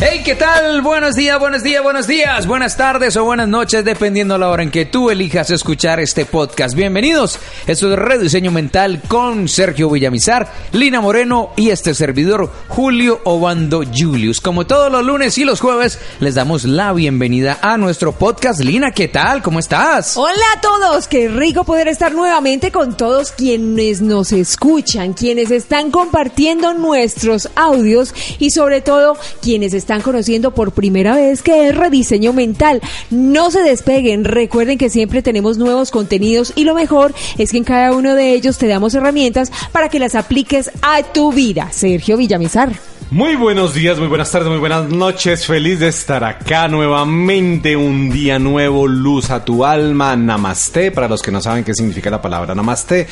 Hey, ¿qué tal? Buenos días, buenos días, buenos días, buenas tardes o buenas noches, dependiendo la hora en que tú elijas escuchar este podcast. Bienvenidos. Esto es Rediseño Mental con Sergio Villamizar, Lina Moreno y este servidor Julio Obando Julius. Como todos los lunes y los jueves, les damos la bienvenida a nuestro podcast. Lina, ¿qué tal? ¿Cómo estás? Hola a todos, qué rico poder estar nuevamente con todos quienes nos escuchan, quienes están compartiendo nuestros audios y sobre todo quienes están están conociendo por primera vez que es rediseño mental. No se despeguen, recuerden que siempre tenemos nuevos contenidos y lo mejor es que en cada uno de ellos te damos herramientas para que las apliques a tu vida. Sergio Villamizar. Muy buenos días, muy buenas tardes, muy buenas noches. Feliz de estar acá nuevamente. Un día nuevo, luz a tu alma. Namaste. Para los que no saben qué significa la palabra namaste,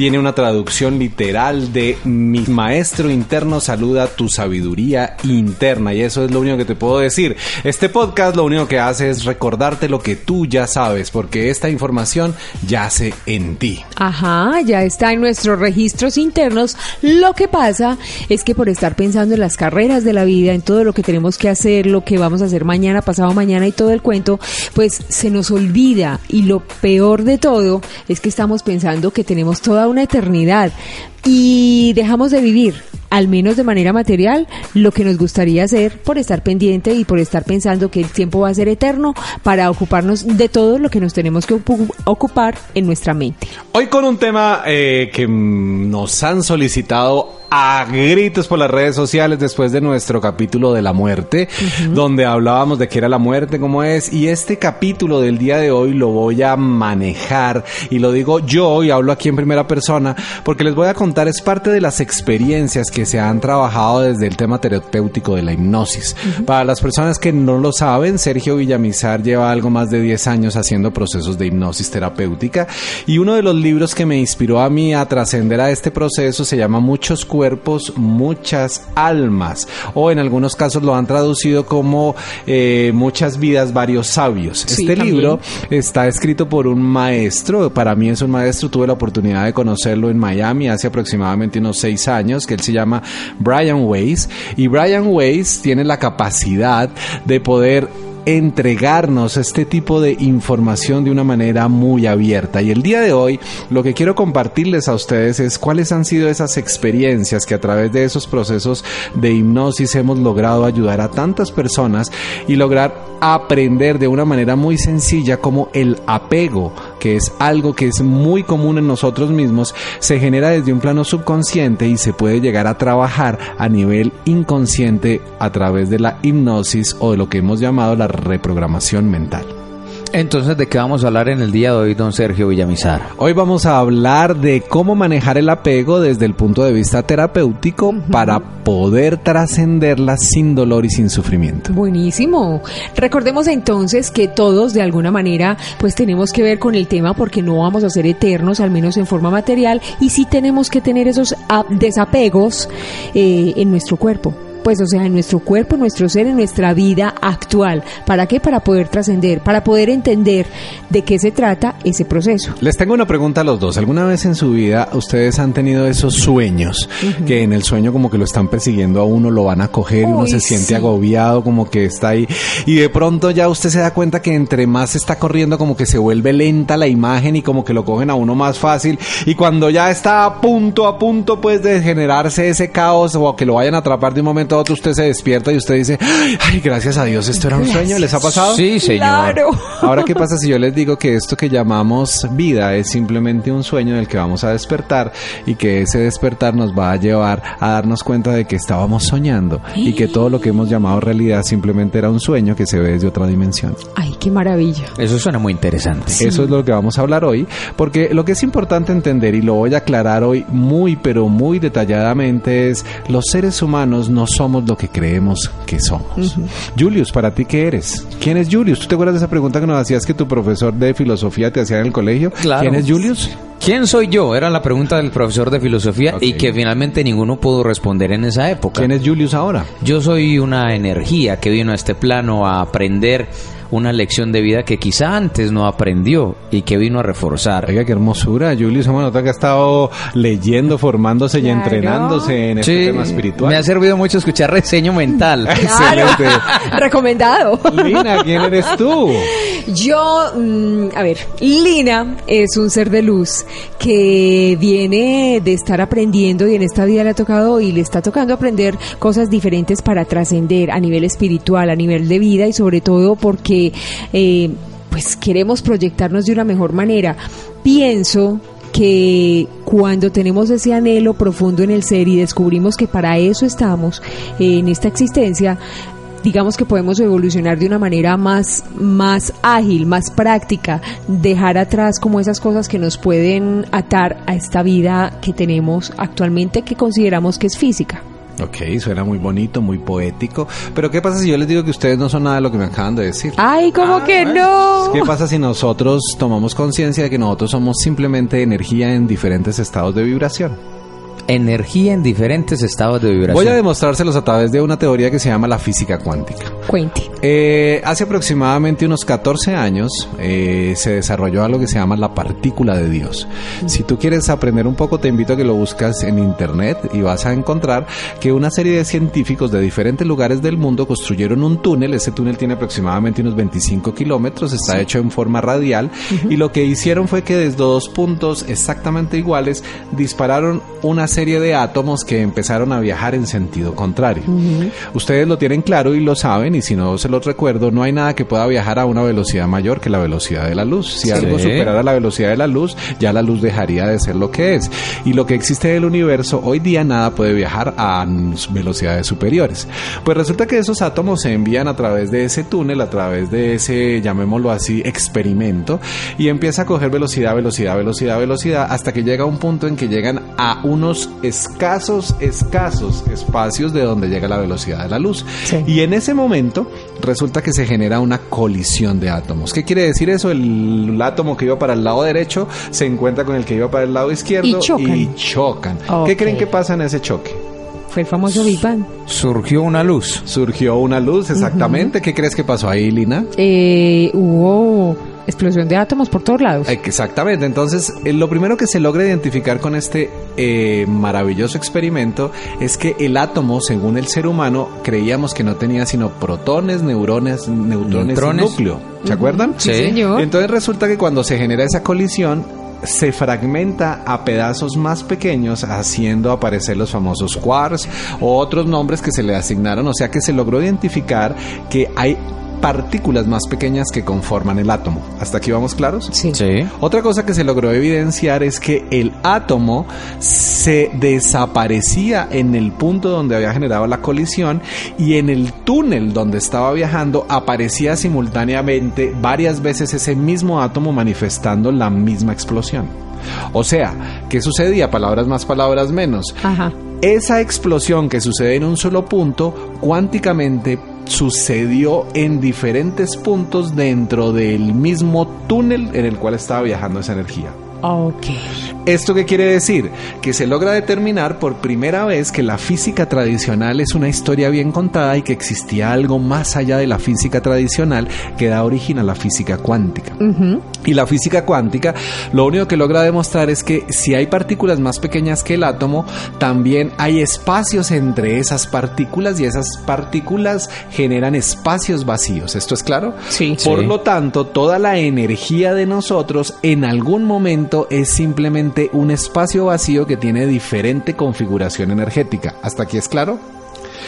tiene una traducción literal de mi maestro interno saluda tu sabiduría interna. Y eso es lo único que te puedo decir. Este podcast lo único que hace es recordarte lo que tú ya sabes, porque esta información yace en ti. Ajá, ya está en nuestros registros internos. Lo que pasa es que por estar pensando en las carreras de la vida, en todo lo que tenemos que hacer, lo que vamos a hacer mañana, pasado mañana y todo el cuento, pues se nos olvida. Y lo peor de todo es que estamos pensando que tenemos toda una eternidad y dejamos de vivir, al menos de manera material, lo que nos gustaría hacer por estar pendiente y por estar pensando que el tiempo va a ser eterno para ocuparnos de todo lo que nos tenemos que ocupar en nuestra mente. Hoy con un tema eh, que nos han solicitado a gritos por las redes sociales después de nuestro capítulo de la muerte, donde hablábamos de qué era la muerte, cómo es, y este capítulo del día de hoy lo voy a manejar, y lo digo yo, y hablo aquí en primera persona, porque les voy a contar, es parte de las experiencias que se han trabajado desde el tema terapéutico de la hipnosis. Para las personas que no lo saben, Sergio Villamizar lleva algo más de 10 años haciendo procesos de hipnosis terapéutica, y uno de los libros que me inspiró a mí a trascender a este proceso se llama Muchos cuerpos, muchas almas. O en algunos casos lo han traducido como eh, muchas vidas, varios sabios. este libro está escrito por un maestro, para mí es un maestro, tuve la oportunidad de conocerlo en Miami hace aproximadamente unos seis años, que él se llama Brian Weiss. Y Brian Weiss tiene la capacidad de poder entregarnos este tipo de información de una manera muy abierta. Y el día de hoy lo que quiero compartirles a ustedes es cuáles han sido esas experiencias que a través de esos procesos de hipnosis hemos logrado ayudar a tantas personas y lograr aprender de una manera muy sencilla como el apego, que es algo que es muy común en nosotros mismos, se genera desde un plano subconsciente y se puede llegar a trabajar a nivel inconsciente a través de la hipnosis o de lo que hemos llamado la reprogramación mental. Entonces, ¿de qué vamos a hablar en el día de hoy, don Sergio Villamizar? Hoy vamos a hablar de cómo manejar el apego desde el punto de vista terapéutico para poder trascenderla sin dolor y sin sufrimiento. Buenísimo. Recordemos entonces que todos de alguna manera pues tenemos que ver con el tema porque no vamos a ser eternos, al menos en forma material, y sí tenemos que tener esos desapegos eh, en nuestro cuerpo pues o sea, en nuestro cuerpo, en nuestro ser, en nuestra vida actual. ¿Para qué? Para poder trascender, para poder entender de qué se trata ese proceso. Les tengo una pregunta a los dos. ¿Alguna vez en su vida ustedes han tenido esos sueños que en el sueño como que lo están persiguiendo a uno, lo van a coger y uno se siente agobiado, como que está ahí y de pronto ya usted se da cuenta que entre más está corriendo como que se vuelve lenta la imagen y como que lo cogen a uno más fácil y cuando ya está a punto, a punto pues de generarse ese caos o que lo vayan a atrapar de un momento otro usted se despierta y usted dice, ay, gracias a Dios, esto era un sueño. ¿Les ha pasado? Sí, señor. Ahora, ¿qué pasa si yo les digo que esto que llamamos vida es simplemente un sueño del que vamos a despertar y que ese despertar nos va a llevar a darnos cuenta de que estábamos soñando y que todo lo que hemos llamado realidad simplemente era un sueño que se ve desde otra dimensión? Ay, qué maravilla. Eso suena muy interesante. Eso es lo que vamos a hablar hoy, porque lo que es importante entender y lo voy a aclarar hoy muy, pero muy detalladamente es los seres humanos no son somos lo que creemos que somos. Julius, ¿para ti qué eres? ¿Quién es Julius? ¿Tú te acuerdas de esa pregunta que nos hacías que tu profesor de filosofía te hacía en el colegio? ¿Quién es Julius? ¿Quién soy yo? Era la pregunta del profesor de filosofía y que finalmente ninguno pudo responder en esa época. ¿Quién es Julius ahora? Yo soy una energía que vino a este plano a aprender una lección de vida que quizá antes no aprendió y que vino a reforzar. Oiga, qué hermosura. Julius, se nota que ha estado leyendo, formándose y entrenándose en este Sí, tema espiritual. me ha servido mucho escuchar reseño mental. Excelente. Recomendado. Lina, ¿quién eres tú? Yo, mm, a ver, Lina es un ser de luz que viene de estar aprendiendo y en esta vida le ha tocado y le está tocando aprender cosas diferentes para trascender a nivel espiritual, a nivel de vida y sobre todo porque eh, pues queremos proyectarnos de una mejor manera. Pienso que cuando tenemos ese anhelo profundo en el ser y descubrimos que para eso estamos en esta existencia, digamos que podemos evolucionar de una manera más, más ágil, más práctica, dejar atrás como esas cosas que nos pueden atar a esta vida que tenemos actualmente que consideramos que es física. Ok, suena muy bonito, muy poético. Pero ¿qué pasa si yo les digo que ustedes no son nada de lo que me acaban de decir? Ay, ¿cómo que no? ¿Qué pasa si nosotros tomamos conciencia de que nosotros somos simplemente energía en diferentes estados de vibración? Energía en diferentes estados de vibración. Voy a demostrárselos a través de una teoría que se llama la física cuántica. Cuente. Eh, hace aproximadamente unos 14 años eh, se desarrolló algo que se llama la partícula de Dios. Si tú quieres aprender un poco, te invito a que lo buscas en internet y vas a encontrar que una serie de científicos de diferentes lugares del mundo construyeron un túnel. Ese túnel tiene aproximadamente unos 25 kilómetros, está hecho en forma radial y lo que hicieron fue que desde dos puntos exactamente iguales dispararon una serie de átomos que empezaron a viajar en sentido contrario. Ustedes lo tienen claro y lo saben, y si no se los recuerdo, no hay nada que pueda viajar a una velocidad mayor que la velocidad de la luz. Si Sí. algo superara la velocidad de la luz, ya la luz dejaría de ser lo que es. Y lo que existe del universo, hoy día nada puede viajar a velocidades superiores. Pues resulta que esos átomos se envían a través de ese túnel, a través de ese, llamémoslo así, experimento, y empieza a coger velocidad, velocidad, velocidad, velocidad, hasta que llega un punto en que llegan a unos escasos, escasos espacios de donde llega la velocidad de la luz. Sí. Y en ese momento resulta que se genera una colisión de átomos. ¿Qué quiere decir eso? El, el átomo que iba para el lado derecho se encuentra con el que iba para el lado izquierdo Y chocan. y chocan. Ok. ¿Qué creen que pasa en ese choque? Fue el famoso Big Bang. Surgió una luz. Surgió una luz, exactamente. ¿Qué crees que pasó ahí, Lina? Eh, hubo explosión de átomos por todos lados. Exactamente, entonces eh, lo primero que se logra identificar con este eh, maravilloso experimento es que el átomo, según el ser humano, creíamos que no tenía sino protones, neurones, neutrones, Neutrones. y núcleo. ¿Se acuerdan? Sí, Sí. señor. Entonces resulta que cuando se genera esa colisión, se fragmenta a pedazos más pequeños haciendo aparecer los famosos quarks o otros nombres que se le asignaron, o sea que se logró identificar que hay partículas más pequeñas que conforman el átomo. ¿Hasta aquí vamos claros? Sí. Sí. Otra cosa que se logró evidenciar es que el átomo se desaparecía en el punto donde había generado la colisión y en el túnel donde estaba viajando aparecía simultáneamente varias veces ese mismo átomo manifestando la misma explosión. O sea, ¿qué sucedía? Palabras más, palabras menos. Ajá. Esa explosión que sucede en un solo punto, cuánticamente sucedió en diferentes puntos dentro del mismo túnel en el cual estaba viajando esa energía. Ok. ¿Esto qué quiere decir? Que se logra determinar por primera vez que la física tradicional es una historia bien contada y que existía algo más allá de la física tradicional que da origen a la física cuántica. Y la física cuántica lo único que logra demostrar es que si hay partículas más pequeñas que el átomo, también hay espacios entre esas partículas y esas partículas generan espacios vacíos. ¿Esto es claro? Sí. Por Sí. lo tanto, toda la energía de nosotros en algún momento es simplemente un espacio vacío que tiene diferente configuración energética. ¿Hasta aquí es claro?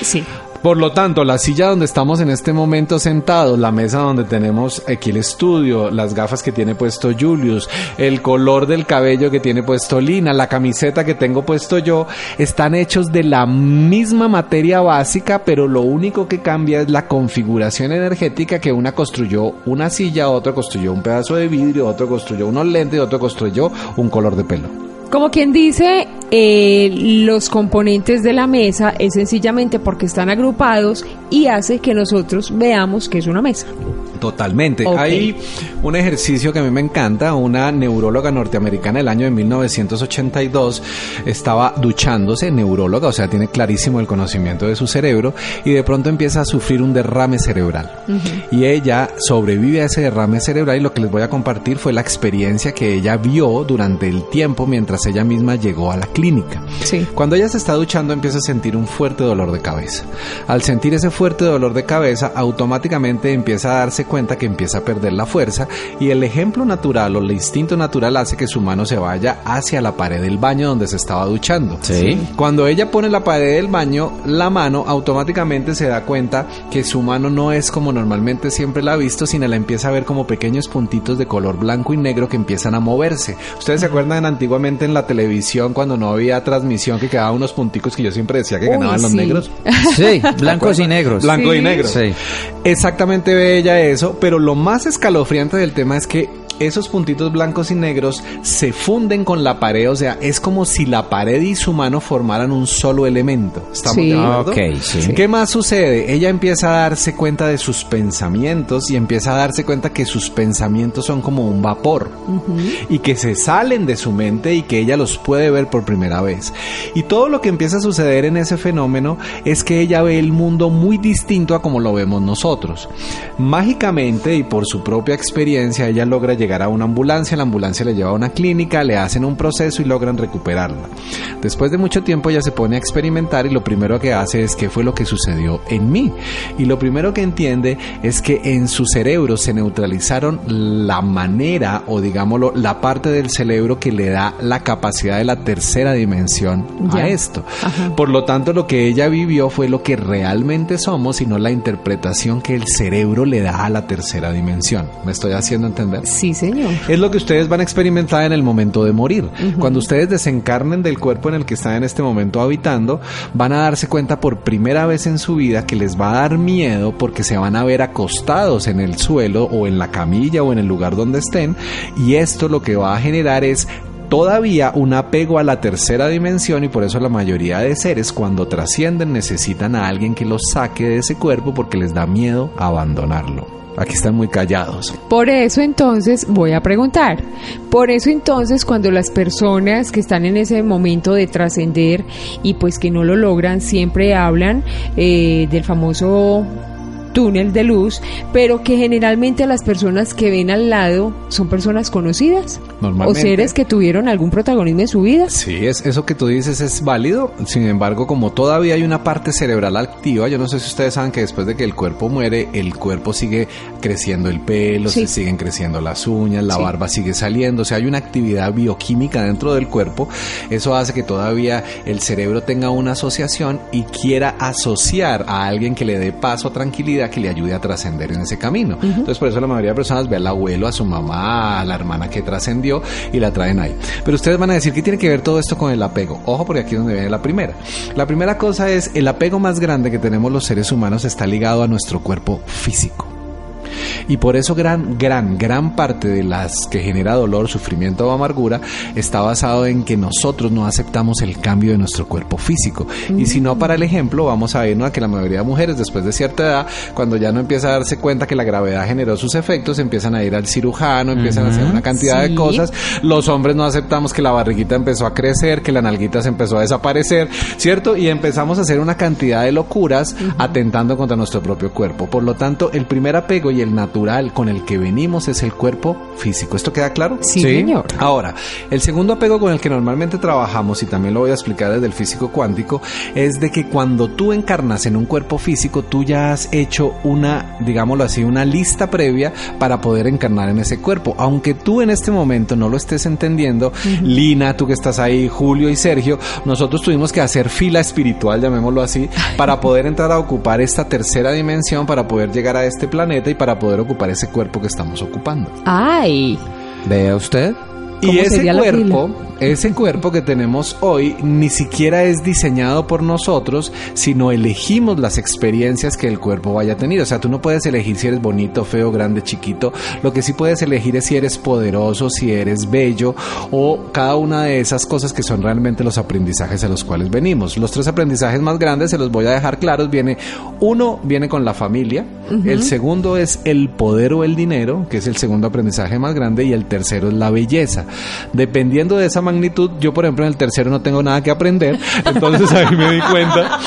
Sí. Por lo tanto, la silla donde estamos en este momento sentados, la mesa donde tenemos aquí el estudio, las gafas que tiene puesto Julius, el color del cabello que tiene puesto Lina, la camiseta que tengo puesto yo, están hechos de la misma materia básica, pero lo único que cambia es la configuración energética que una construyó una silla, otro construyó un pedazo de vidrio, otro construyó unos lentes, otro construyó un color de pelo. Como quien dice, eh, los componentes de la mesa es sencillamente porque están agrupados y hace que nosotros veamos que es una mesa. Totalmente. Hay un ejercicio que a mí me encanta. Una neuróloga norteamericana del año de 1982 estaba duchándose, neuróloga, o sea, tiene clarísimo el conocimiento de su cerebro y de pronto empieza a sufrir un derrame cerebral. Y ella sobrevive a ese derrame cerebral y lo que les voy a compartir fue la experiencia que ella vio durante el tiempo mientras ella misma llegó a la clínica. Sí. Cuando ella se está duchando empieza a sentir un fuerte dolor de cabeza. Al sentir ese fuerte dolor de cabeza, automáticamente empieza a darse cuenta que empieza a perder la fuerza y el ejemplo natural o el instinto natural hace que su mano se vaya hacia la pared del baño donde se estaba duchando. Sí. Cuando ella pone la pared del baño, la mano automáticamente se da cuenta que su mano no es como normalmente siempre la ha visto, sino la empieza a ver como pequeños puntitos de color blanco y negro que empiezan a moverse. ¿Ustedes se acuerdan antiguamente en la televisión cuando no había transmisión que quedaban unos punticos que yo siempre decía que Uy, ganaban los negros? Sí, blancos y negros. Blanco y negro. Sí. Exactamente ve ella eso, pero lo más escalofriante del tema es que esos puntitos blancos y negros se funden con la pared, o sea, es como si la pared y su mano formaran un solo elemento. ¿Estamos Sí. de acuerdo? Ok, sí. ¿Qué más sucede? Ella empieza a darse cuenta de sus pensamientos y empieza a darse cuenta que sus pensamientos son como un vapor y que se salen de su mente y que ella los puede ver por primera vez. Y todo lo que empieza a suceder en ese fenómeno es que ella ve el mundo muy distinto a como lo vemos nosotros. Mágicamente y por su propia experiencia ella logra llegar a una ambulancia, la ambulancia le lleva a una clínica, le hacen un proceso y logran recuperarla. Después de mucho tiempo ella se pone a experimentar y lo primero que hace es qué fue lo que sucedió en mí. Y lo primero que entiende es que en su cerebro se neutralizaron la manera o digámoslo la parte del cerebro que le da la capacidad de la tercera dimensión a esto. Por lo tanto lo que ella vivió fue lo que realmente somos y no la interpretación que el cerebro le da a la tercera dimensión. ¿Me estoy haciendo entender? Sí, señor. Es lo que ustedes van a experimentar en el momento de morir. Cuando ustedes desencarnen del cuerpo en el que están en este momento habitando, van a darse cuenta por primera vez en su vida que les va a dar miedo porque se van a ver acostados en el suelo o en la camilla o en el lugar donde estén y esto lo que va a generar es todavía un apego a la tercera dimensión y por eso la mayoría de seres cuando trascienden necesitan a alguien que los saque de ese cuerpo porque les da miedo abandonarlo. Aquí están muy callados. Por eso entonces voy a preguntar, por eso entonces cuando las personas que están en ese momento de trascender y pues que no lo logran siempre hablan eh, del famoso túnel de luz, pero que generalmente las personas que ven al lado son personas conocidas o seres que tuvieron algún protagonismo en su vida. Sí, es, eso que tú dices es válido. Sin embargo, como todavía hay una parte cerebral activa, yo no sé si ustedes saben que después de que el cuerpo muere, el cuerpo sigue creciendo el pelo, Sí. se siguen creciendo las uñas, la Sí. barba sigue saliendo. O sea, hay una actividad bioquímica dentro del cuerpo. Eso hace que todavía el cerebro tenga una asociación y quiera asociar a alguien que le dé paso, tranquilidad, que le ayude a trascender en ese camino. Entonces, por eso la mayoría de personas ve al abuelo, a su mamá, a la hermana que trascendió y la traen ahí. Pero ustedes van a decir, ¿qué tiene que ver todo esto con el apego? Ojo, porque aquí es donde viene la primera. La primera cosa es, el apego más grande que tenemos los seres humanos está ligado a nuestro cuerpo físico. Y por eso gran, gran, gran parte de las que genera dolor, sufrimiento o amargura está basado en que nosotros no aceptamos el cambio de nuestro cuerpo físico. Y si no, para el ejemplo, vamos a ver a que la mayoría de mujeres después de cierta edad, cuando ya no empieza a darse cuenta que la gravedad generó sus efectos, empiezan a ir al cirujano, empiezan a hacer una cantidad Sí. de cosas. Los hombres no aceptamos que la barriguita empezó a crecer, que la nalguita se empezó a desaparecer, ¿cierto? Y empezamos a hacer una cantidad de locuras atentando contra nuestro propio cuerpo. Por lo tanto, el primer apego y el natural con el que venimos es el cuerpo físico. ¿Esto queda claro? Sí, señor. Ahora, el segundo apego con el que normalmente trabajamos, y también lo voy a explicar desde el físico cuántico, es de que cuando tú encarnas en un cuerpo físico, tú ya has hecho una, digámoslo así, una lista previa para poder encarnar en ese cuerpo. Aunque tú en este momento no lo estés entendiendo, Lina, tú que estás ahí, Julio y Sergio, nosotros tuvimos que hacer fila espiritual, llamémoslo así, para poder entrar a ocupar esta tercera dimensión, para poder llegar a este planeta y para poder ocupar ese cuerpo que estamos ocupando. Ay, Vea usted. Y ¿Cómo ese cuerpo, ese cuerpo que tenemos hoy ni siquiera es diseñado por nosotros, sino elegimos las experiencias que el cuerpo vaya a tener. O sea, tú no puedes elegir si eres bonito, feo, grande, chiquito. Lo que sí puedes elegir es si eres poderoso, si eres bello o cada una de esas cosas que son realmente los aprendizajes a los cuales venimos. Los tres aprendizajes más grandes se los voy a dejar claros. Viene uno viene con la familia, el segundo es el poder o el dinero, que es el segundo aprendizaje más grande y el tercero es la belleza. Dependiendo de esa magnitud, yo por ejemplo en el tercero no tengo nada que aprender, entonces ahí me di cuenta,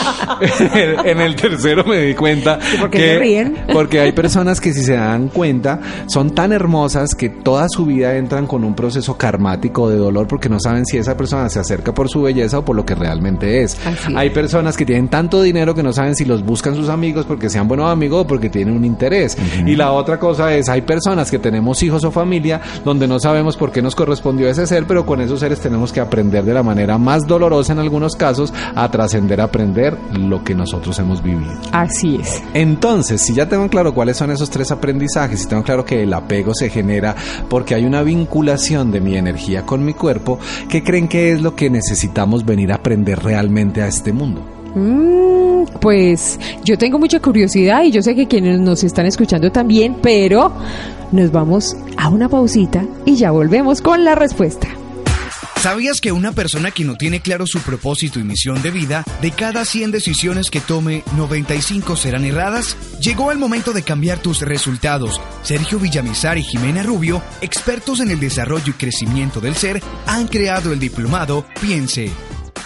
en el tercero me di cuenta por qué que se ríen? porque hay personas que si se dan cuenta son tan hermosas que toda su vida entran con un proceso karmático de dolor porque no saben si esa persona se acerca por su belleza o por lo que realmente es. Así es. Hay personas que tienen tanto dinero que no saben si los buscan sus amigos porque sean buenos amigos o porque tienen un interés. Y la otra cosa es, hay personas que tenemos hijos o familia donde no sabemos por qué nos correspondió ese ser, pero con esos seres tenemos que aprender de la manera más dolorosa en algunos casos a trascender a aprender lo que nosotros hemos vivido. Así es. Entonces, si ya tengo claro cuáles son esos tres aprendizajes, si tengo claro que el apego se genera porque hay una vinculación de mi energía con mi cuerpo, ¿qué creen que es lo que necesitamos venir a aprender realmente a este mundo? Mm, pues yo tengo mucha curiosidad y yo sé que quienes nos están escuchando también, pero nos vamos a una pausita y ya volvemos con la respuesta. ¿Sabías que una persona que no tiene claro su propósito y misión de vida, de cada 100 decisiones que tome, 95 serán erradas? Llegó el momento de cambiar tus resultados. Sergio Villamizar y Jimena Rubio, expertos en el desarrollo y crecimiento del ser, han creado el diplomado Piense.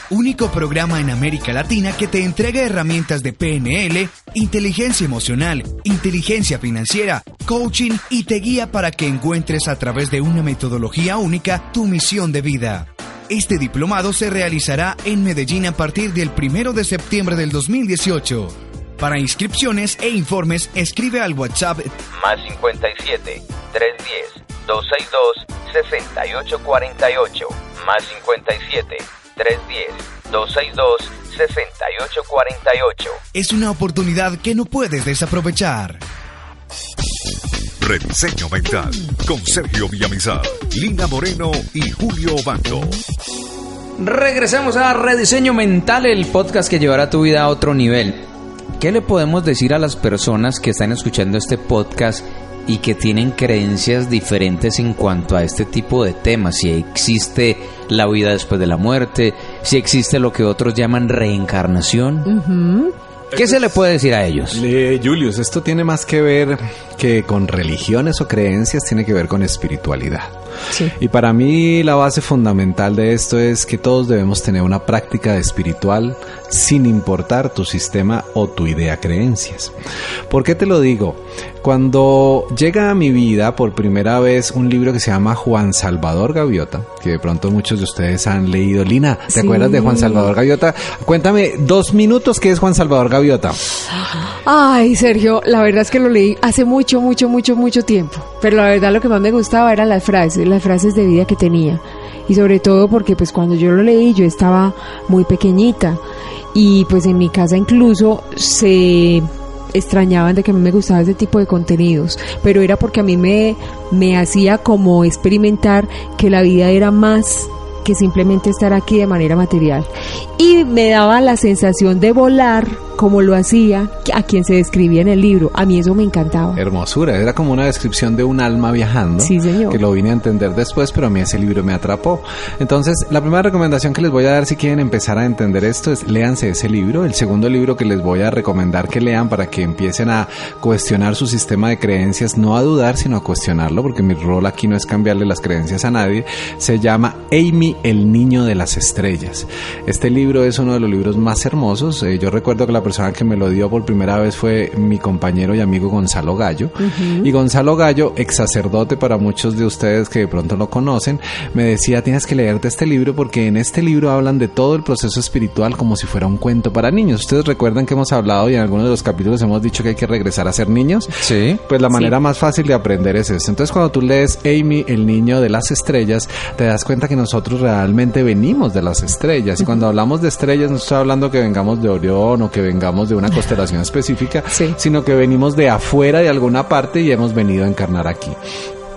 Único programa en América Latina que te entrega herramientas de PNL, inteligencia emocional, inteligencia financiera, coaching y te guía para que encuentres a través de una metodología única tu misión de vida. Este diplomado se realizará en Medellín a partir del 1 de septiembre del 2018. Para inscripciones e informes, escribe al WhatsApp más 57 310 262 6848 más 57 310 262 6848 Es una oportunidad que no puedes desaprovechar. Rediseño Mental con Sergio Villamizar, Lina Moreno y Julio Bando. Regresamos a Rediseño Mental, el podcast que llevará tu vida a otro nivel. ¿Qué le podemos decir a las personas que están escuchando este podcast y que tienen creencias diferentes en cuanto a este tipo de temas? Si existe la vida después de la muerte, si existe lo que otros llaman reencarnación. ¿Qué se le puede decir a ellos? Eh, Julius, esto tiene más que ver que con religiones o creencias, tiene que ver con espiritualidad. Sí. Y para mí la base fundamental de esto es que todos debemos tener una práctica espiritual sin importar tu sistema o tu idea creencias. ¿Por qué te lo digo? Cuando llega a mi vida por primera vez un libro que se llama Juan Salvador Gaviota, que de pronto muchos de ustedes han leído. Lina, ¿te Sí. acuerdas de Juan Salvador Gaviota? Cuéntame dos minutos qué es Juan Salvador Gaviota. Ay, Sergio, la verdad es que lo leí hace mucho, mucho, mucho, mucho tiempo. Pero la verdad lo que más me gustaba eran las frases, las frases de vida que tenía. Y sobre todo porque pues cuando yo lo leí yo estaba muy pequeñita. Y pues en mi casa incluso se extrañaban de que a mí me gustaba ese tipo de contenidos, pero era porque a mí me, me hacía como experimentar que la vida era más que simplemente estar aquí de manera material. Y me daba la sensación de volar como lo hacía a quien se describía en el libro. A mí eso me encantaba. Hermosura, era como una descripción de un alma viajando. Sí, señor. Que lo vine a entender después, pero a mí ese libro me atrapó. Entonces, la primera recomendación que les voy a dar si quieren empezar a entender esto es léanse ese libro. El segundo libro que les voy a recomendar que lean para que empiecen a cuestionar su sistema de creencias, no a dudar, sino a cuestionarlo, porque mi rol aquí no es cambiarle las creencias a nadie, se llama Amy, el niño de las estrellas. Este libro es uno de los libros más hermosos. Eh, yo recuerdo que la persona que me lo dio por primera vez fue mi compañero y amigo Gonzalo Gallo. Y Gonzalo Gallo, ex sacerdote para muchos de ustedes que de pronto lo conocen, me decía, tienes que leerte este libro porque en este libro hablan de todo el proceso espiritual como si fuera un cuento para niños. Ustedes recuerdan que hemos hablado y en algunos de los capítulos hemos dicho que hay que regresar a ser niños. Sí. Pues la manera más fácil de aprender es esto. Entonces cuando tú lees Amy, el niño de las estrellas, te das cuenta que nosotros realmente venimos de las estrellas. Y cuando hablamos de estrellas no estoy hablando que vengamos de Orión o que vengamos de una constelación específica, Sí. sino que venimos de afuera de alguna parte y hemos venido a encarnar aquí.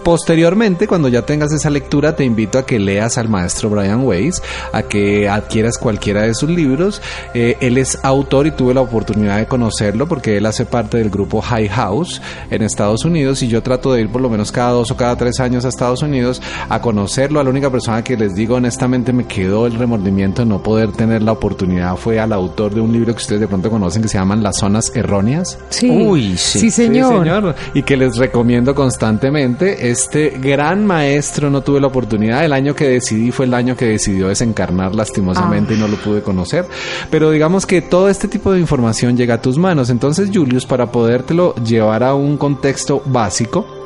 Posteriormente, cuando ya tengas esa lectura, te invito a que leas al maestro Brian Weiss, a que adquieras cualquiera de sus libros. Eh, él es autor y tuve la oportunidad de conocerlo porque él hace parte del grupo High House en Estados Unidos y yo trato de ir por lo menos cada dos o cada tres años a Estados Unidos a conocerlo. A la única persona que les digo honestamente me quedó el remordimiento de no poder tener la oportunidad fue al autor de un libro que ustedes de pronto conocen que se llaman Las Zonas Erróneas. Sí. Uy, sí. Sí, señor. Sí, señor. Y que les recomiendo constantemente. Este gran maestro no tuve la oportunidad. El año que decidí fue el año que decidió desencarnar lastimosamente y no lo pude conocer. Pero digamos que todo este tipo de información llega a tus manos. Entonces, Julius, para podértelo llevar a un contexto básico,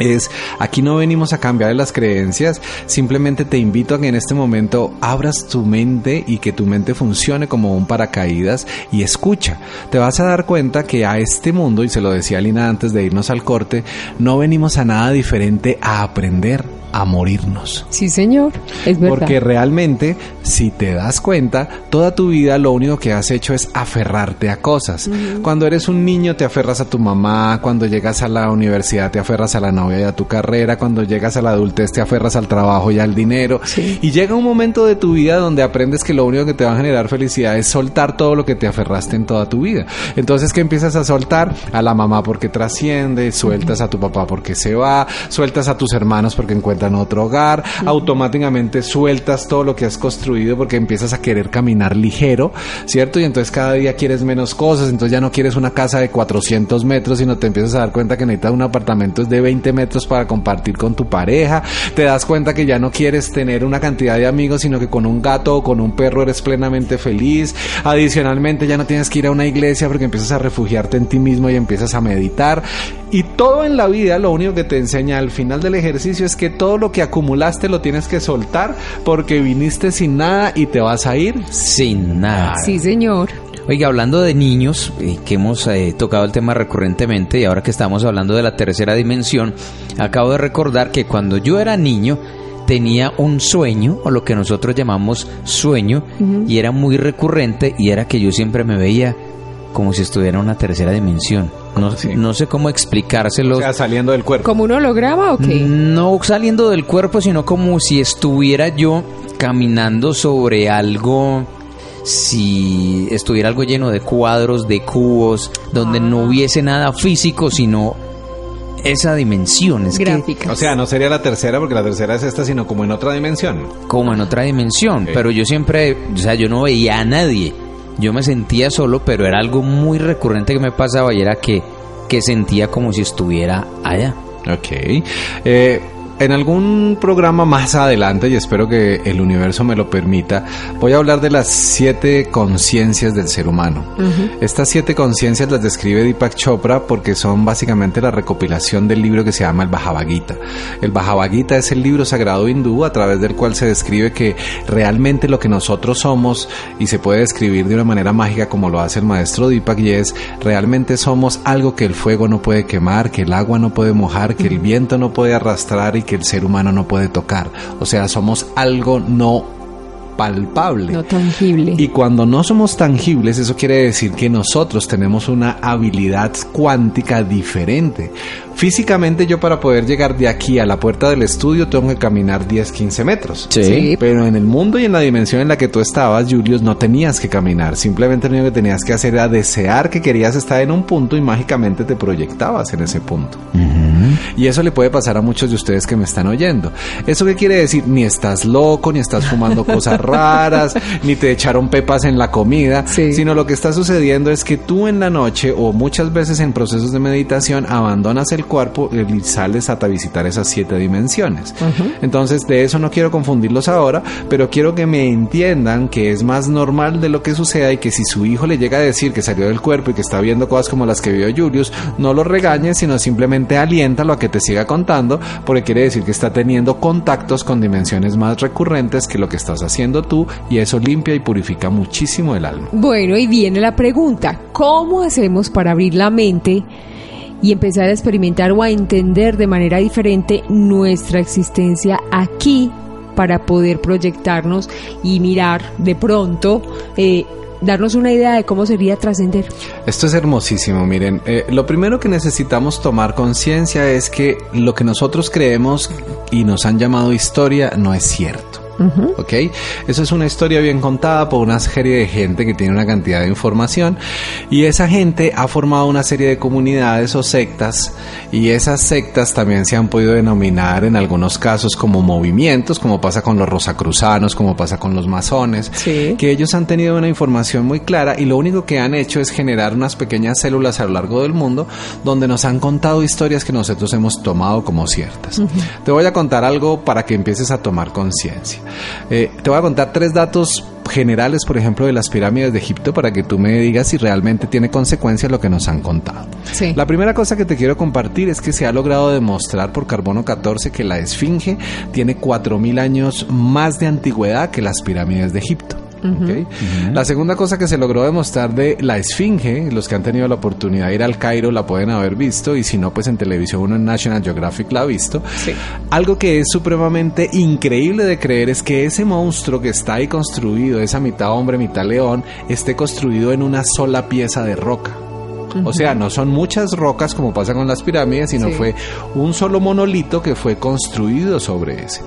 es aquí no venimos a cambiar las creencias, simplemente te invito a que en este momento abras tu mente y que tu mente funcione como un paracaídas y escucha. Te vas a dar cuenta que a este mundo, y se lo decía Lina antes de irnos al corte, no venimos a nada diferente a aprender a morirnos. Sí, señor. Es verdad. Porque realmente, si te das cuenta, toda tu vida lo único que has hecho es aferrarte a cosas. Cuando eres un niño te aferras a tu mamá, cuando llegas a la universidad te aferras a la novia y a tu carrera, cuando llegas a la adultez te aferras al trabajo y al dinero. Sí. Y llega un momento de tu vida donde aprendes que lo único que te va a generar felicidad es soltar todo lo que te aferraste en toda tu vida. Entonces, ¿qué empiezas a soltar? A la mamá porque trasciende, sueltas a tu papá porque se va, sueltas a tus hermanos porque encuentran otro hogar, automáticamente sueltas todo lo que has construido porque empiezas a querer caminar ligero, ¿cierto? Y entonces cada día quieres menos cosas, entonces ya no quieres una casa de 400 metros, sino te empiezas a dar cuenta que necesitas un apartamento de 20 metros para compartir con tu pareja, te das cuenta que ya no quieres tener una cantidad de amigos, sino que con un gato o con un perro eres plenamente feliz, adicionalmente ya no tienes que ir a una iglesia porque empiezas a refugiarte en ti mismo y empiezas a meditar, y todo en la vida lo único que te enseña al final del ejercicio es que todo lo que acumulaste lo tienes que soltar porque viniste sin nada y te vas a ir. Sin nada. Sí, señor. Oiga, hablando de niños, eh, que hemos eh, tocado el tema recurrentemente y ahora que estamos hablando de la tercera dimensión, acabo de recordar que cuando yo era niño tenía un sueño, o lo que nosotros llamamos sueño, y era muy recurrente, y era que yo siempre me veía como si estuviera en una tercera dimensión. No, no sé cómo explicárselo. O sea, saliendo del cuerpo. ¿Como un holograma o qué? No saliendo del cuerpo, sino como si estuviera yo caminando sobre algo, si estuviera algo lleno de cuadros, de cubos, donde no hubiese nada físico, sino esa dimensión. Es que. O sea, no sería la tercera porque la tercera es esta, sino como en otra dimensión. como en otra dimensión, pero yo siempre, o sea, yo no veía a nadie. Yo me sentía solo, pero era algo muy recurrente que me pasaba y era que, que sentía como si estuviera allá. Ok. Eh, en algún programa más adelante, y espero que el universo me lo permita, voy a hablar de las siete conciencias del ser humano. Estas siete conciencias las describe Deepak Chopra porque son básicamente la recopilación del libro que se llama el Bhagavad Gita. El Bhagavad Gita es el libro sagrado hindú a través del cual se describe que realmente lo que nosotros somos, y se puede describir de una manera mágica como lo hace el maestro Deepak, y es realmente somos algo que el fuego no puede quemar, que el agua no puede mojar, que el viento no puede arrastrar y que el ser humano no puede tocar. O sea, somos algo no palpable. No tangible. Y cuando no somos tangibles, eso quiere decir que nosotros tenemos una habilidad cuántica diferente. Físicamente yo para poder llegar de aquí a la puerta del estudio tengo que caminar 10, 15 metros. Sí. Pero en el mundo y en la dimensión en la que tú estabas, Julius, no tenías que caminar. Simplemente lo único que tenías que hacer era desear que querías estar en un punto y mágicamente te proyectabas en ese punto. Y eso le puede pasar a muchos de ustedes que me están oyendo. ¿Eso qué quiere decir? Ni estás loco, ni estás fumando cosas raras, ni te echaron pepas en la comida, Sí. sino lo que está sucediendo es que tú en la noche o muchas veces en procesos de meditación abandonas el cuerpo y sales a visitar esas siete dimensiones. Entonces de eso no quiero confundirlos ahora, pero quiero que me entiendan que es más normal de lo que suceda y que si su hijo le llega a decir que salió del cuerpo y que está viendo cosas como las que vio Julius, no lo regañes, sino simplemente aliéntalo a que te siga contando, porque quiere decir que está teniendo contactos con dimensiones más recurrentes que lo que estás haciendo tú y eso limpia y purifica muchísimo el alma. Bueno, y viene la pregunta, ¿cómo hacemos para abrir la mente y empezar a experimentar o a entender de manera diferente nuestra existencia aquí para poder proyectarnos y mirar de pronto eh, darnos una idea de cómo sería trascender. Esto es hermosísimo, miren, eh, lo primero que necesitamos tomar conciencia es que lo que nosotros creemos y nos han llamado historia no es cierto. ¿Ok? Eso es una historia bien contada por una serie de gente que tiene una cantidad de información y esa gente ha formado una serie de comunidades o sectas y esas sectas también se han podido denominar en algunos casos como movimientos, como pasa con los rosacruzanos, como pasa con los masones, Sí. que ellos han tenido una información muy clara y lo único que han hecho es generar unas pequeñas células a lo largo del mundo donde nos han contado historias que nosotros hemos tomado como ciertas. Te voy a contar algo para que empieces a tomar conciencia. Eh, te voy a contar tres datos generales, por ejemplo, de las pirámides de Egipto para que tú me digas si realmente tiene consecuencia lo que nos han contado. Sí. La primera cosa que te quiero compartir es que se ha logrado demostrar por carbono 14 que la esfinge tiene 4.000 años más de antigüedad que las pirámides de Egipto. La segunda cosa que se logró demostrar de la esfinge, los que han tenido la oportunidad de ir al Cairo la pueden haber visto y si no, pues en televisión uno en National Geographic la ha visto. Algo que es supremamente increíble de creer es que ese monstruo que está ahí construido, esa mitad hombre, mitad león, esté construido en una sola pieza de roca. O sea, no son muchas rocas como pasa con las pirámides, sino Sí. fue un solo monolito que fue construido sobre ese.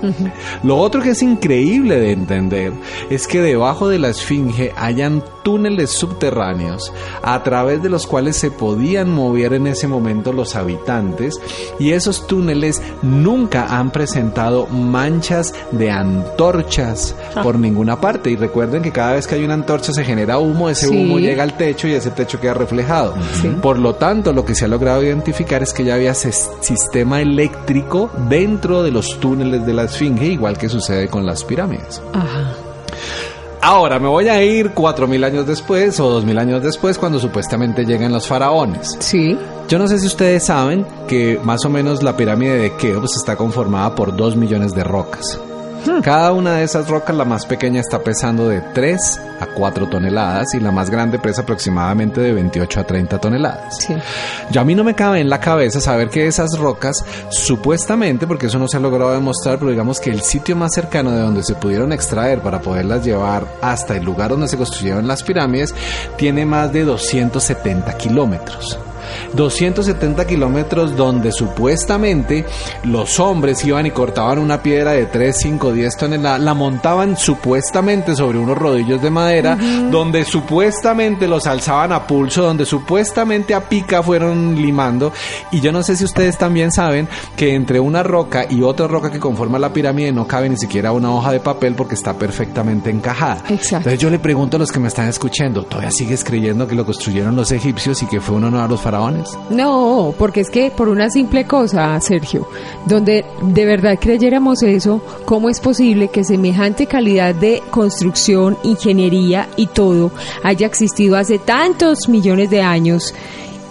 Lo otro que es increíble de entender es que debajo de la esfinge hayan túneles subterráneos a través de los cuales se podían mover en ese momento los habitantes y esos túneles nunca han presentado manchas de antorchas por ninguna parte y recuerden que cada vez que hay una antorcha se genera humo, ese Sí. humo llega al techo y ese techo queda reflejado. Sí. Por lo tanto, lo que se ha logrado identificar es que ya había sistema eléctrico dentro de los túneles de la esfinge, igual que sucede con las pirámides. Ajá. Ahora me voy a ir cuatro mil años después o dos mil años después cuando supuestamente llegan los faraones. Sí. Yo no sé si ustedes saben que más o menos la pirámide de Keops está conformada por dos millones de rocas. Cada una de esas rocas, la más pequeña está pesando de 3 a 4 toneladas y la más grande pesa aproximadamente de 28 a 30 toneladas. Sí. Yo a mí no me cabe en la cabeza saber que esas rocas, supuestamente, porque eso no se ha logrado demostrar, pero digamos que el sitio más cercano de donde se pudieron extraer para poderlas llevar hasta el lugar donde se construyeron las pirámides, tiene más de 270 kilómetros. 270 kilómetros donde supuestamente los hombres iban y cortaban una piedra de 3, 5, 10 toneladas, la montaban supuestamente sobre unos rodillos de madera, donde supuestamente los alzaban a pulso, donde supuestamente a pica fueron limando. Y yo no sé si ustedes también saben que entre una roca y otra roca que conforma la pirámide no cabe ni siquiera una hoja de papel porque está perfectamente encajada. Exacto. Entonces yo le pregunto a los que me están escuchando, ¿todavía sigues creyendo que lo construyeron los egipcios y que fue uno de los faraones? No, porque es que por una simple cosa, Sergio, donde de verdad creyéramos eso, ¿cómo es posible que semejante calidad de construcción, ingeniería y todo haya existido hace tantos millones de años?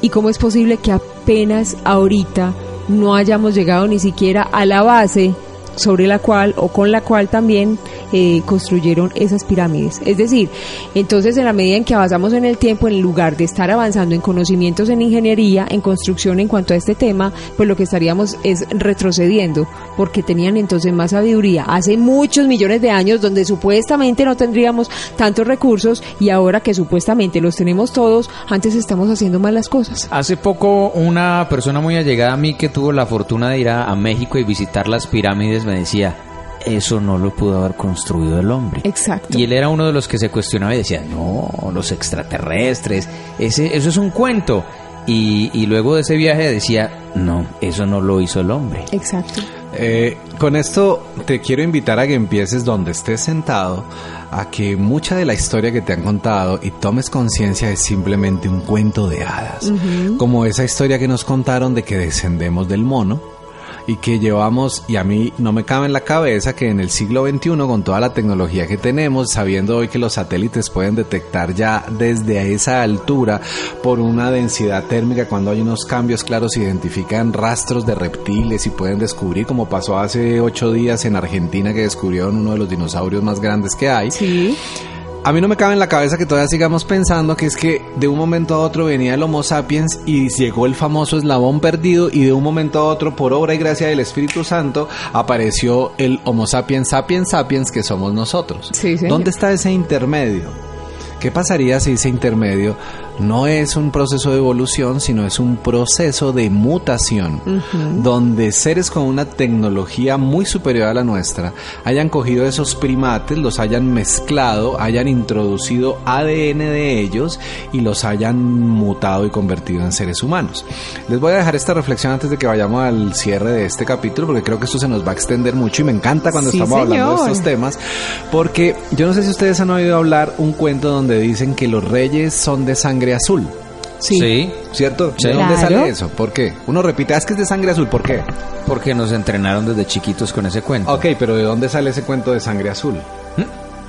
¿Y cómo es posible que apenas ahorita no hayamos llegado ni siquiera a la base sobre la cual o con la cual también eh, construyeron esas pirámides. Es decir, entonces en la medida en que avanzamos en el tiempo, en lugar de estar avanzando en conocimientos en ingeniería, en construcción en cuanto a este tema, pues lo que estaríamos es retrocediendo, porque tenían entonces más sabiduría hace muchos millones de años donde supuestamente no tendríamos tantos recursos y ahora que supuestamente los tenemos todos, antes estamos haciendo mal las cosas. Hace poco una persona muy allegada a mí que tuvo la fortuna de ir a México y visitar las pirámides me decía, eso no lo pudo haber construido el hombre. Exacto. Y él era uno de los que se cuestionaba y decía, no, los extraterrestres, ese, eso es un cuento. Y, y luego de ese viaje decía, no, eso no lo hizo el hombre. Exacto. Eh, con esto te quiero invitar a que empieces donde estés sentado, a que mucha de la historia que te han contado y tomes conciencia es simplemente un cuento de hadas. Como esa historia que nos contaron de que descendemos del mono y que llevamos, y a mí no me cabe en la cabeza que en el siglo XXI, con toda la tecnología que tenemos, sabiendo hoy que los satélites pueden detectar ya desde esa altura por una densidad térmica, cuando hay unos cambios claros, identifican rastros de reptiles y pueden descubrir, como pasó hace ocho días en Argentina, que descubrieron uno de los dinosaurios más grandes que hay. Sí. A mí no me cabe en la cabeza que todavía sigamos pensando que es que de un momento a otro venía el Homo sapiens y llegó el famoso eslabón perdido y de un momento a otro, por obra y gracia del Espíritu Santo, apareció el Homo sapiens sapiens sapiens que somos nosotros. Sí. ¿Dónde está ese intermedio? ¿Qué pasaría si ese intermedio no es un proceso de evolución, sino es un proceso de mutación, donde seres con una tecnología muy superior a la nuestra hayan cogido esos primates, los hayan mezclado, hayan introducido ADN de ellos y los hayan mutado y convertido en seres humanos? Les voy a dejar esta reflexión antes de que vayamos al cierre de este capítulo, porque creo que esto se nos va a extender mucho y me encanta cuando Sí, estamos hablando de estos temas, porque yo no sé si ustedes han oído hablar un cuento donde dicen que los reyes son de sangre azul. Sí. ¿Cierto? Sí. ¿De dónde Claro. sale eso? ¿Por qué? Uno repite, "Ah, es que es de sangre azul, ¿por qué? Porque nos entrenaron desde chiquitos con ese cuento. Ok, pero ¿de dónde sale ese cuento de sangre azul?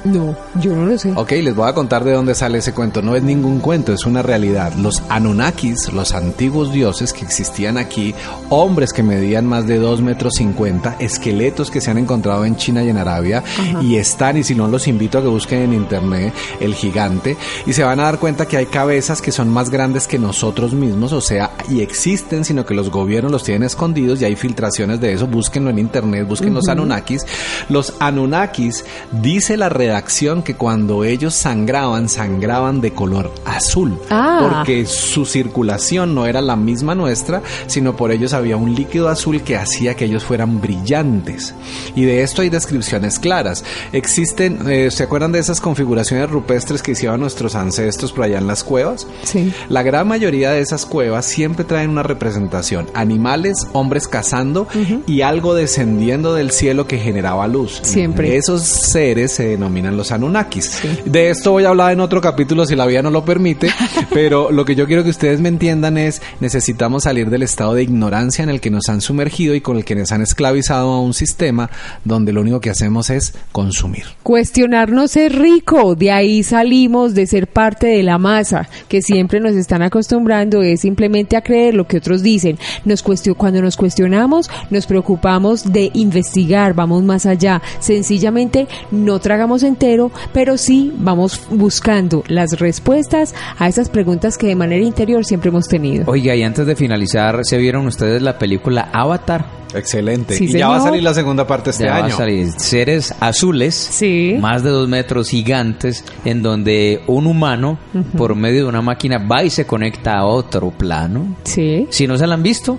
No, yo no lo sé. Ok, les voy a contar de dónde sale ese cuento. No es ningún cuento, es una realidad. Los Anunnakis, los antiguos dioses que existían aquí, hombres que medían más de 2 metros 50, esqueletos que se han encontrado en China y en Arabia, y están, y si no los invito a que busquen en internet, el gigante, y se van a dar cuenta que hay cabezas que son más grandes que nosotros mismos, o sea, y existen, sino que los gobiernos los tienen escondidos y hay filtraciones de eso. Búsquenlo en internet, busquen los Anunnakis. Los Anunnakis, dice la redacción que cuando ellos sangraban, sangraban de color azul. Ah. Porque su circulación no era la misma nuestra, sino por ellos había un líquido azul que hacía que ellos fueran brillantes. Y de esto hay descripciones claras. Existen, eh, ¿se acuerdan de esas configuraciones rupestres que hicieron nuestros ancestros por allá en las cuevas? Sí. La gran mayoría de esas cuevas siempre traen una representación, animales, hombres cazando y algo descendiendo del cielo que generaba luz. Siempre. Esos seres se denominan los Anunnakis. De esto voy a hablar en otro capítulo si la vida no lo permite, pero lo que yo quiero que ustedes me entiendan es necesitamos salir del estado de ignorancia en el que nos han sumergido y con el que nos han esclavizado a un sistema donde lo único que hacemos es consumir. Cuestionarnos es rico, de ahí salimos de ser parte de la masa, que siempre nos están acostumbrando es simplemente a creer lo que otros dicen. Nos cuando nos cuestionamos, nos preocupamos de investigar, vamos más allá. Sencillamente no tragamos entero, pero sí vamos buscando las respuestas a esas preguntas que de manera interior siempre hemos tenido. Oiga, y antes de finalizar, ¿se vieron ustedes la película Avatar? Excelente. Sí, y ya va a salir la segunda parte este Ya va a año. salir seres azules, Sí. más de dos metros gigantes, en donde un humano, por medio de una máquina, va y se conecta a otro plano. Sí, Si no se la han visto,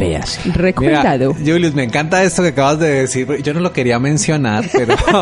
Mira, recomendado. Julius, me encanta esto que acabas de decir. Yo no lo quería mencionar, pero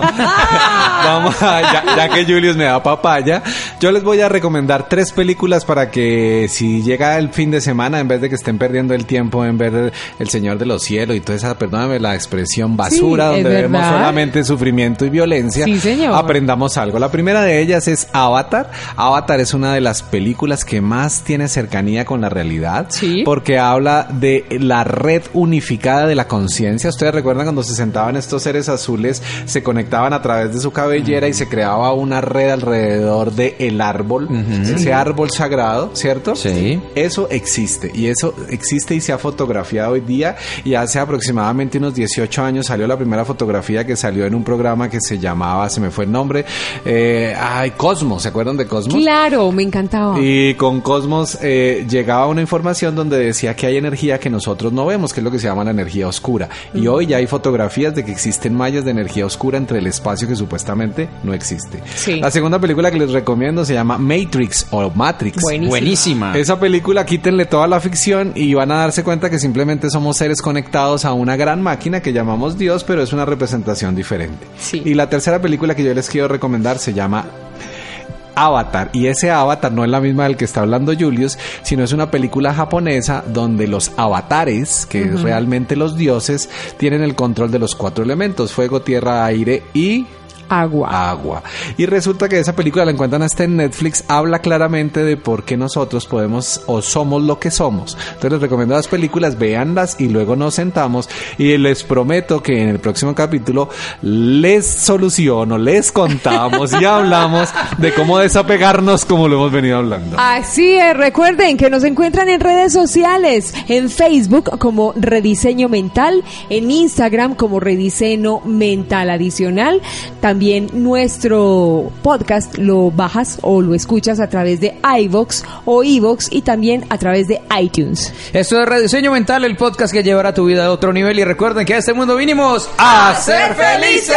vamos a, ya, ya que Julius me da papaya, yo les voy a recomendar tres películas para que si llega el fin de semana, en vez de que estén perdiendo el tiempo en ver El Señor de los Cielos y toda esa, perdóname la expresión basura, Sí, donde vemos solamente sufrimiento y violencia, Sí, señor. aprendamos algo. La primera de ellas es Avatar. Avatar es una de las películas que más tiene cercanía con la realidad Sí. porque habla de la red unificada de la conciencia. Ustedes recuerdan cuando se sentaban estos seres azules, se conectaban a través de su cabellera y se creaba una red alrededor de el árbol, ese árbol sagrado, ¿cierto? Sí. Eso existe y eso existe y se ha fotografiado hoy día y hace aproximadamente unos 18 años salió la primera fotografía que salió en un programa que se llamaba, se me fue el nombre, eh, ay, Cosmos, ¿se acuerdan de Cosmos? Claro, me encantaba. Y con Cosmos eh, llegaba una información donde decía que hay energía que nosotros no vemos, que es lo que se llama la energía oscura. Y hoy ya hay fotografías de que existen mallas de energía oscura entre el espacio que supuestamente no existe. Sí. La segunda película que les recomiendo se llama Matrix o Matrix. Buenísima. Buenísima. Esa película quítenle toda la ficción y van a darse cuenta que simplemente somos seres conectados a una gran máquina que llamamos Dios, pero es una representación diferente. Sí. Y la tercera película que yo les quiero recomendar se llama Avatar. Y ese Avatar no es la misma del que está hablando Julius, sino es una película japonesa donde los avatares, que es realmente los dioses, tienen el control de los cuatro elementos, fuego, tierra, aire y Agua. agua. Y resulta que esa película la encuentran hasta en Netflix, habla claramente de por qué nosotros podemos o somos lo que somos. Entonces les recomiendo las películas, véanlas y luego nos sentamos y les prometo que en el próximo capítulo les soluciono, les contamos y hablamos de cómo desapegarnos como lo hemos venido hablando. Así es, recuerden que nos encuentran en redes sociales, en Facebook como Rediseño Mental, en Instagram como Rediseño Mental Adicional. También nuestro podcast lo bajas o lo escuchas a través de iVox o iVox y también a través de iTunes. Esto es Rediseño Mental, el podcast que llevará tu vida a otro nivel. Y recuerden que a este mundo vinimos a ser felices.